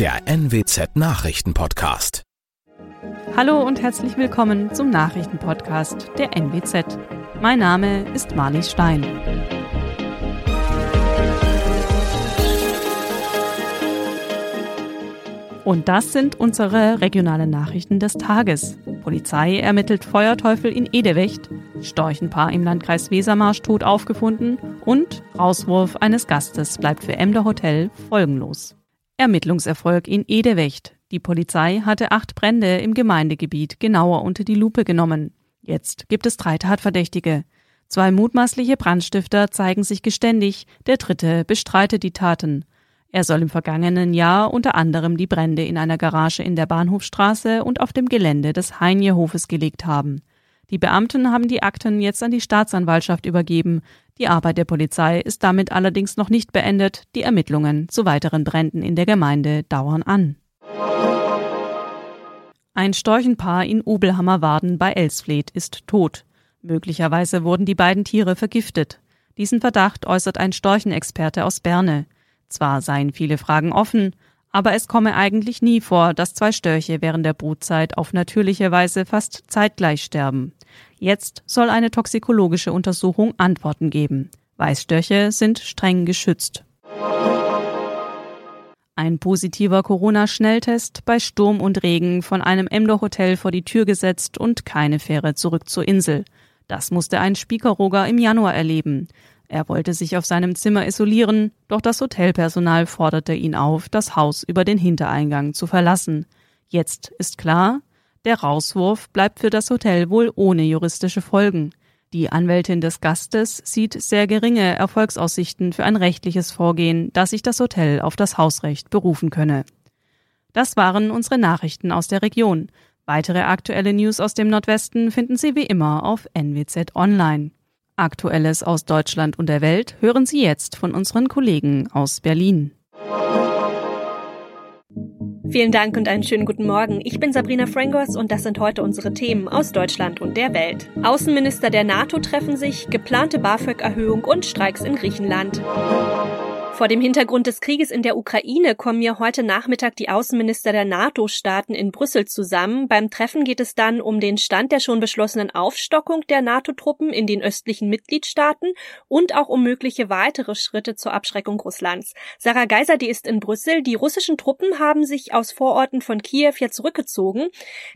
der NWZ Nachrichtenpodcast. Hallo und herzlich willkommen zum Nachrichtenpodcast der NWZ. Mein Name ist Marlies Stein. Und das sind unsere regionalen Nachrichten des Tages. Polizei ermittelt Feuerteufel in Edewecht, Storchenpaar im Landkreis Wesermarsch tot aufgefunden und Rauswurf eines Gastes bleibt für Emder Hotel folgenlos. Ermittlungserfolg in Edewecht. Die Polizei hatte acht Brände im Gemeindegebiet genauer unter die Lupe genommen. Jetzt gibt es drei Tatverdächtige. Zwei mutmaßliche Brandstifter zeigen sich geständig, der dritte bestreitet die Taten. Er soll im vergangenen Jahr unter anderem die Brände in einer Garage in der Bahnhofstraße und auf dem Gelände des Heinjehofes gelegt haben. Die Beamten haben die Akten jetzt an die Staatsanwaltschaft übergeben. Die Arbeit der Polizei ist damit allerdings noch nicht beendet. Die Ermittlungen zu weiteren Bränden in der Gemeinde dauern an. Ein Storchenpaar in Obelhammer-Warden bei Elsfleth ist tot. Möglicherweise wurden die beiden Tiere vergiftet. Diesen Verdacht äußert ein Storchenexperte aus Berne. Zwar seien viele Fragen offen, aber es komme eigentlich nie vor, dass zwei Störche während der Brutzeit auf natürliche Weise fast zeitgleich sterben. Jetzt soll eine toxikologische Untersuchung Antworten geben. Weißstörche sind streng geschützt. Ein positiver Corona-Schnelltest bei Sturm und Regen von einem Emder-Hotel vor die Tür gesetzt und keine Fähre zurück zur Insel. Das musste ein Spiekeroger im Januar erleben. Er wollte sich auf seinem Zimmer isolieren, doch das Hotelpersonal forderte ihn auf, das Haus über den Hintereingang zu verlassen. Jetzt ist klar, der Rauswurf bleibt für das Hotel wohl ohne juristische Folgen. Die Anwältin des Gastes sieht sehr geringe Erfolgsaussichten für ein rechtliches Vorgehen, da sich das Hotel auf das Hausrecht berufen könne. Das waren unsere Nachrichten aus der Region. Weitere aktuelle News aus dem Nordwesten finden Sie wie immer auf NWZ Online. Aktuelles aus Deutschland und der Welt hören Sie jetzt von unseren Kollegen aus Berlin. Vielen Dank und einen schönen guten Morgen. Ich bin Sabrina Frangos und das sind heute unsere Themen aus Deutschland und der Welt. Außenminister der NATO treffen sich, geplante BAföG-Erhöhung und Streiks in Griechenland. Vor dem Hintergrund des Krieges in der Ukraine kommen ja heute Nachmittag die Außenminister der NATO-Staaten in Brüssel zusammen. Beim Treffen geht es dann um den Stand der schon beschlossenen Aufstockung der NATO-Truppen in den östlichen Mitgliedstaaten und auch um mögliche weitere Schritte zur Abschreckung Russlands. Sarah Geiser, die ist in Brüssel. Die russischen Truppen haben sich aus Vororten von Kiew ja zurückgezogen.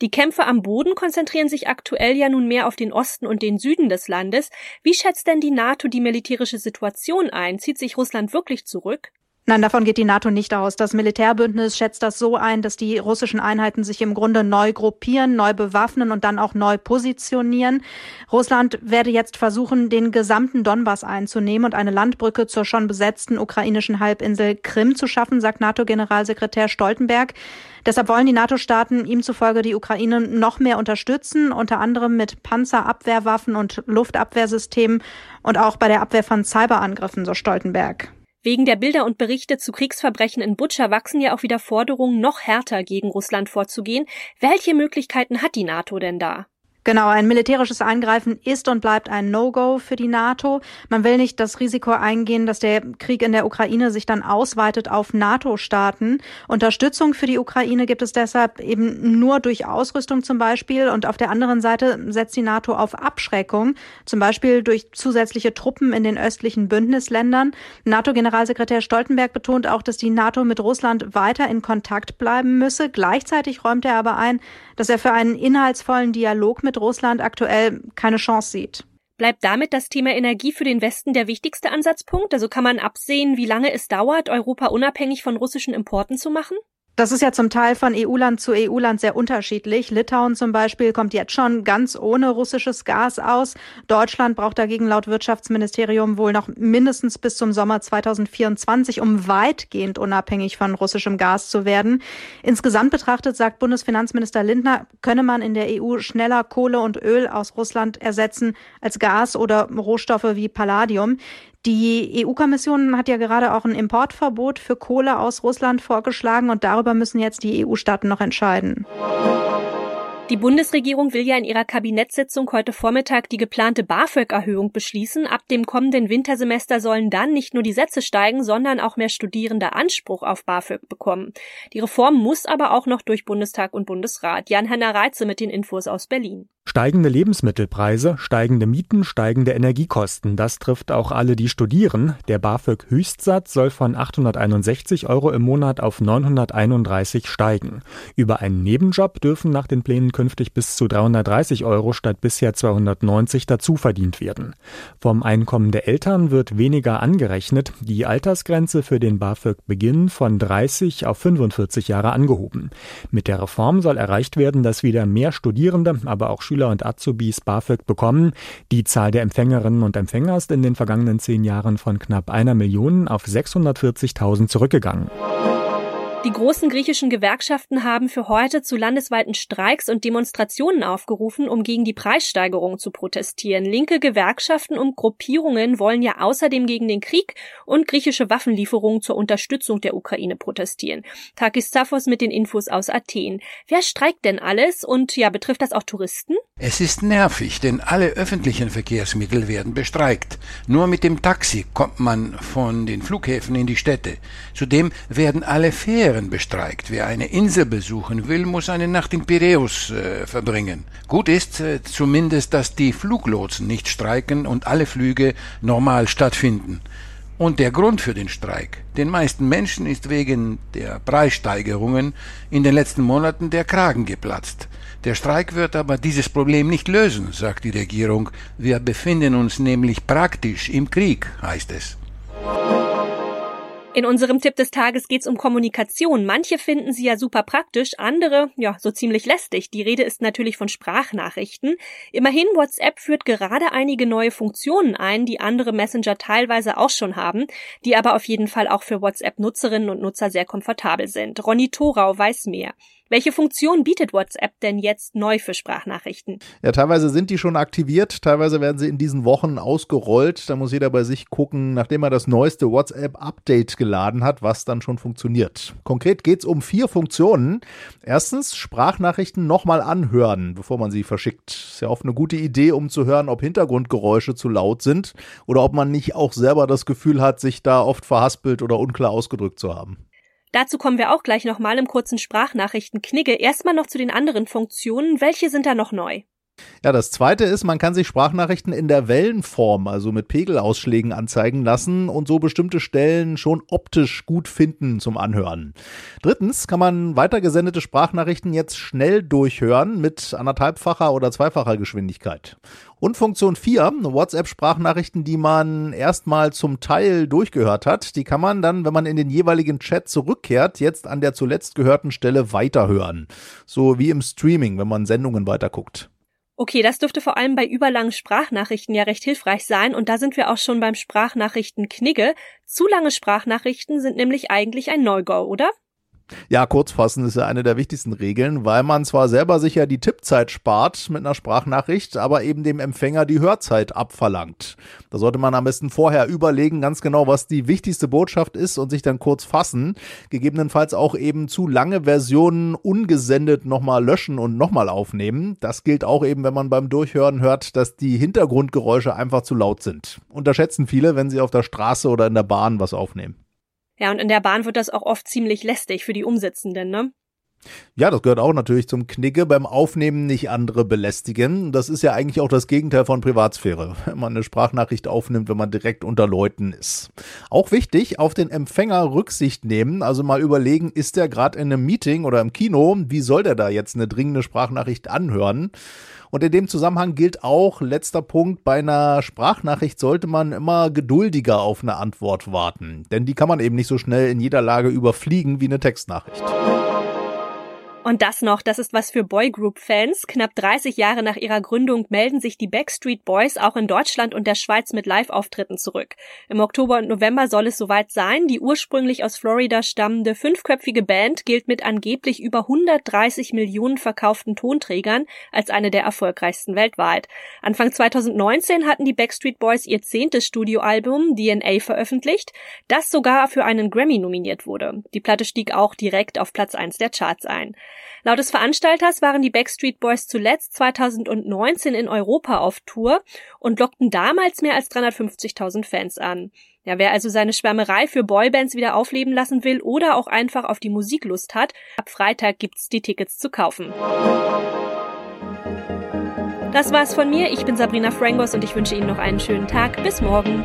Die Kämpfe am Boden konzentrieren sich aktuell ja nun mehr auf den Osten und den Süden des Landes. Wie schätzt denn die NATO die militärische Situation ein? Zieht sich Russland wirklich zurück? Nein, davon geht die NATO nicht aus. Das Militärbündnis schätzt das so ein, dass die russischen Einheiten sich im Grunde neu gruppieren, neu bewaffnen und dann auch neu positionieren. Russland werde jetzt versuchen, den gesamten Donbass einzunehmen und eine Landbrücke zur schon besetzten ukrainischen Halbinsel Krim zu schaffen, sagt NATO-Generalsekretär Stoltenberg. Deshalb wollen die NATO-Staaten ihm zufolge die Ukraine noch mehr unterstützen, unter anderem mit Panzerabwehrwaffen und Luftabwehrsystemen und auch bei der Abwehr von Cyberangriffen, so Stoltenberg. Wegen der Bilder und Berichte zu Kriegsverbrechen in Butscha wachsen ja auch wieder Forderungen, noch härter gegen Russland vorzugehen. Welche Möglichkeiten hat die NATO denn da? Genau, ein militärisches Eingreifen ist und bleibt ein No-Go für die NATO. Man will nicht das Risiko eingehen, dass der Krieg in der Ukraine sich dann ausweitet auf NATO-Staaten. Unterstützung für die Ukraine gibt es deshalb eben nur durch Ausrüstung zum Beispiel. Und auf der anderen Seite setzt die NATO auf Abschreckung, zum Beispiel durch zusätzliche Truppen in den östlichen Bündnisländern. NATO-Generalsekretär Stoltenberg betont auch, dass die NATO mit Russland weiter in Kontakt bleiben müsse. Gleichzeitig räumt er aber ein, dass er für einen inhaltsvollen Dialog mit Russland aktuell keine Chance sieht. Bleibt damit das Thema Energie für den Westen der wichtigste Ansatzpunkt? Also kann man absehen, wie lange es dauert, Europa unabhängig von russischen Importen zu machen? Das ist ja zum Teil von EU-Land zu EU-Land sehr unterschiedlich. Litauen zum Beispiel kommt jetzt schon ganz ohne russisches Gas aus. Deutschland braucht dagegen laut Wirtschaftsministerium wohl noch mindestens bis zum Sommer 2024, um weitgehend unabhängig von russischem Gas zu werden. Insgesamt betrachtet, sagt Bundesfinanzminister Lindner, könne man in der EU schneller Kohle und Öl aus Russland ersetzen als Gas oder Rohstoffe wie Palladium. Die EU-Kommission hat ja gerade auch ein Importverbot für Kohle aus Russland vorgeschlagen und darüber müssen jetzt die EU-Staaten noch entscheiden. Die Bundesregierung will ja in ihrer Kabinettssitzung heute Vormittag die geplante BAföG-Erhöhung beschließen. Ab dem kommenden Wintersemester sollen dann nicht nur die Sätze steigen, sondern auch mehr Studierende Anspruch auf BAföG bekommen. Die Reform muss aber auch noch durch Bundestag und Bundesrat. Jan-Henner Reitze mit den Infos aus Berlin. Steigende Lebensmittelpreise, steigende Mieten, steigende Energiekosten, das trifft auch alle, die studieren. Der BAföG-Höchstsatz soll von 861 Euro im Monat auf 931 steigen. Über einen Nebenjob dürfen nach den Plänen künftig bis zu 330 Euro statt bisher 290 dazu verdient werden. Vom Einkommen der Eltern wird weniger angerechnet, die Altersgrenze für den BAföG-Beginn von 30 auf 45 Jahre angehoben. Mit der Reform soll erreicht werden, dass wieder mehr Studierende, aber auch Schüler und Azubis BAföG bekommen. Die Zahl der Empfängerinnen und Empfänger ist in den vergangenen zehn Jahren von knapp einer Million auf 640.000 zurückgegangen. Die großen griechischen Gewerkschaften haben für heute zu landesweiten Streiks und Demonstrationen aufgerufen, um gegen die Preissteigerung zu protestieren. Linke Gewerkschaften und Gruppierungen wollen ja außerdem gegen den Krieg und griechische Waffenlieferungen zur Unterstützung der Ukraine protestieren. Takis Zaphos mit den Infos aus Athen. Wer streikt denn alles und ja, betrifft das auch Touristen? Es ist nervig, denn alle öffentlichen Verkehrsmittel werden bestreikt. Nur mit dem Taxi kommt man von den Flughäfen in die Städte. Zudem werden alle Fähren bestreikt. Wer eine Insel besuchen will, muss eine Nacht in Piräus äh, verbringen. Gut ist äh, zumindest, dass die Fluglotsen nicht streiken und alle Flüge normal stattfinden. Und der Grund für den Streik. Den meisten Menschen ist wegen der Preissteigerungen in den letzten Monaten der Kragen geplatzt. Der Streik wird aber dieses Problem nicht lösen, sagt die Regierung. Wir befinden uns nämlich praktisch im Krieg, heißt es. In unserem Tipp des Tages geht's um Kommunikation. Manche finden sie ja super praktisch, andere ja so ziemlich lästig. Die Rede ist natürlich von Sprachnachrichten. Immerhin, WhatsApp führt gerade einige neue Funktionen ein, die andere Messenger teilweise auch schon haben, die aber auf jeden Fall auch für WhatsApp-Nutzerinnen und Nutzer sehr komfortabel sind. Ronny Thorau weiß mehr. Welche Funktion bietet WhatsApp denn jetzt neu für Sprachnachrichten? Ja, teilweise sind die schon aktiviert, teilweise werden sie in diesen Wochen ausgerollt. Da muss jeder bei sich gucken, nachdem er das neueste WhatsApp-Update geladen hat, was dann schon funktioniert. Konkret geht es um vier Funktionen. Erstens, Sprachnachrichten nochmal anhören, bevor man sie verschickt. Ist ja oft eine gute Idee, um zu hören, ob Hintergrundgeräusche zu laut sind oder ob man nicht auch selber das Gefühl hat, sich da oft verhaspelt oder unklar ausgedrückt zu haben. Dazu kommen wir auch gleich nochmal im kurzen Sprachnachrichten Knigge. Erstmal noch zu den anderen Funktionen. Welche sind da noch neu? Ja, das zweite ist, man kann sich Sprachnachrichten in der Wellenform, also mit Pegelausschlägen anzeigen lassen und so bestimmte Stellen schon optisch gut finden zum Anhören. Drittens kann man weitergesendete Sprachnachrichten jetzt schnell durchhören mit anderthalbfacher oder zweifacher Geschwindigkeit. Und Funktion 4, WhatsApp-Sprachnachrichten, die man erstmal zum Teil durchgehört hat, die kann man dann, wenn man in den jeweiligen Chat zurückkehrt, jetzt an der zuletzt gehörten Stelle weiterhören. So wie im Streaming, wenn man Sendungen weiterguckt. Okay, das dürfte vor allem bei überlangen Sprachnachrichten ja recht hilfreich sein und da sind wir auch schon beim Sprachnachrichten Knigge. Zu lange Sprachnachrichten sind nämlich eigentlich ein No-Go, oder? Ja, kurzfassen ist ja eine der wichtigsten Regeln, weil man zwar selber sicher die Tippzeit spart mit einer Sprachnachricht, aber eben dem Empfänger die Hörzeit abverlangt. Da sollte man am besten vorher überlegen, ganz genau, was die wichtigste Botschaft ist und sich dann kurz fassen. Gegebenenfalls auch eben zu lange Versionen ungesendet nochmal löschen und nochmal aufnehmen. Das gilt auch eben, wenn man beim Durchhören hört, dass die Hintergrundgeräusche einfach zu laut sind. Unterschätzen viele, wenn sie auf der Straße oder in der Bahn was aufnehmen. Ja, und in der Bahn wird das auch oft ziemlich lästig für die Umsitzenden, ne? Ja, das gehört auch natürlich zum Knicke. Beim Aufnehmen nicht andere belästigen. Das ist ja eigentlich auch das Gegenteil von Privatsphäre, wenn man eine Sprachnachricht aufnimmt, wenn man direkt unter Leuten ist. Auch wichtig, auf den Empfänger Rücksicht nehmen, also mal überlegen, ist der gerade in einem Meeting oder im Kino, wie soll der da jetzt eine dringende Sprachnachricht anhören? Und in dem Zusammenhang gilt auch, letzter Punkt, bei einer Sprachnachricht sollte man immer geduldiger auf eine Antwort warten. Denn die kann man eben nicht so schnell in jeder Lage überfliegen wie eine Textnachricht. Und das noch, das ist was für Boygroup-Fans. Knapp 30 Jahre nach ihrer Gründung melden sich die Backstreet Boys auch in Deutschland und der Schweiz mit Live-Auftritten zurück. Im Oktober und November soll es soweit sein. Die ursprünglich aus Florida stammende fünfköpfige Band gilt mit angeblich über 130 Millionen verkauften Tonträgern als eine der erfolgreichsten weltweit. Anfang 2019 hatten die Backstreet Boys ihr zehntes Studioalbum DNA veröffentlicht, das sogar für einen Grammy nominiert wurde. Die Platte stieg auch direkt auf Platz 1 der Charts ein. Laut des Veranstalters waren die Backstreet Boys zuletzt 2019 in Europa auf Tour und lockten damals mehr als 350.000 Fans an. Ja, wer also seine Schwärmerei für Boybands wieder aufleben lassen will oder auch einfach auf die Musiklust hat, ab Freitag gibt's die Tickets zu kaufen. Das war's von mir. Ich bin Sabrina Frangos und ich wünsche Ihnen noch einen schönen Tag. Bis morgen.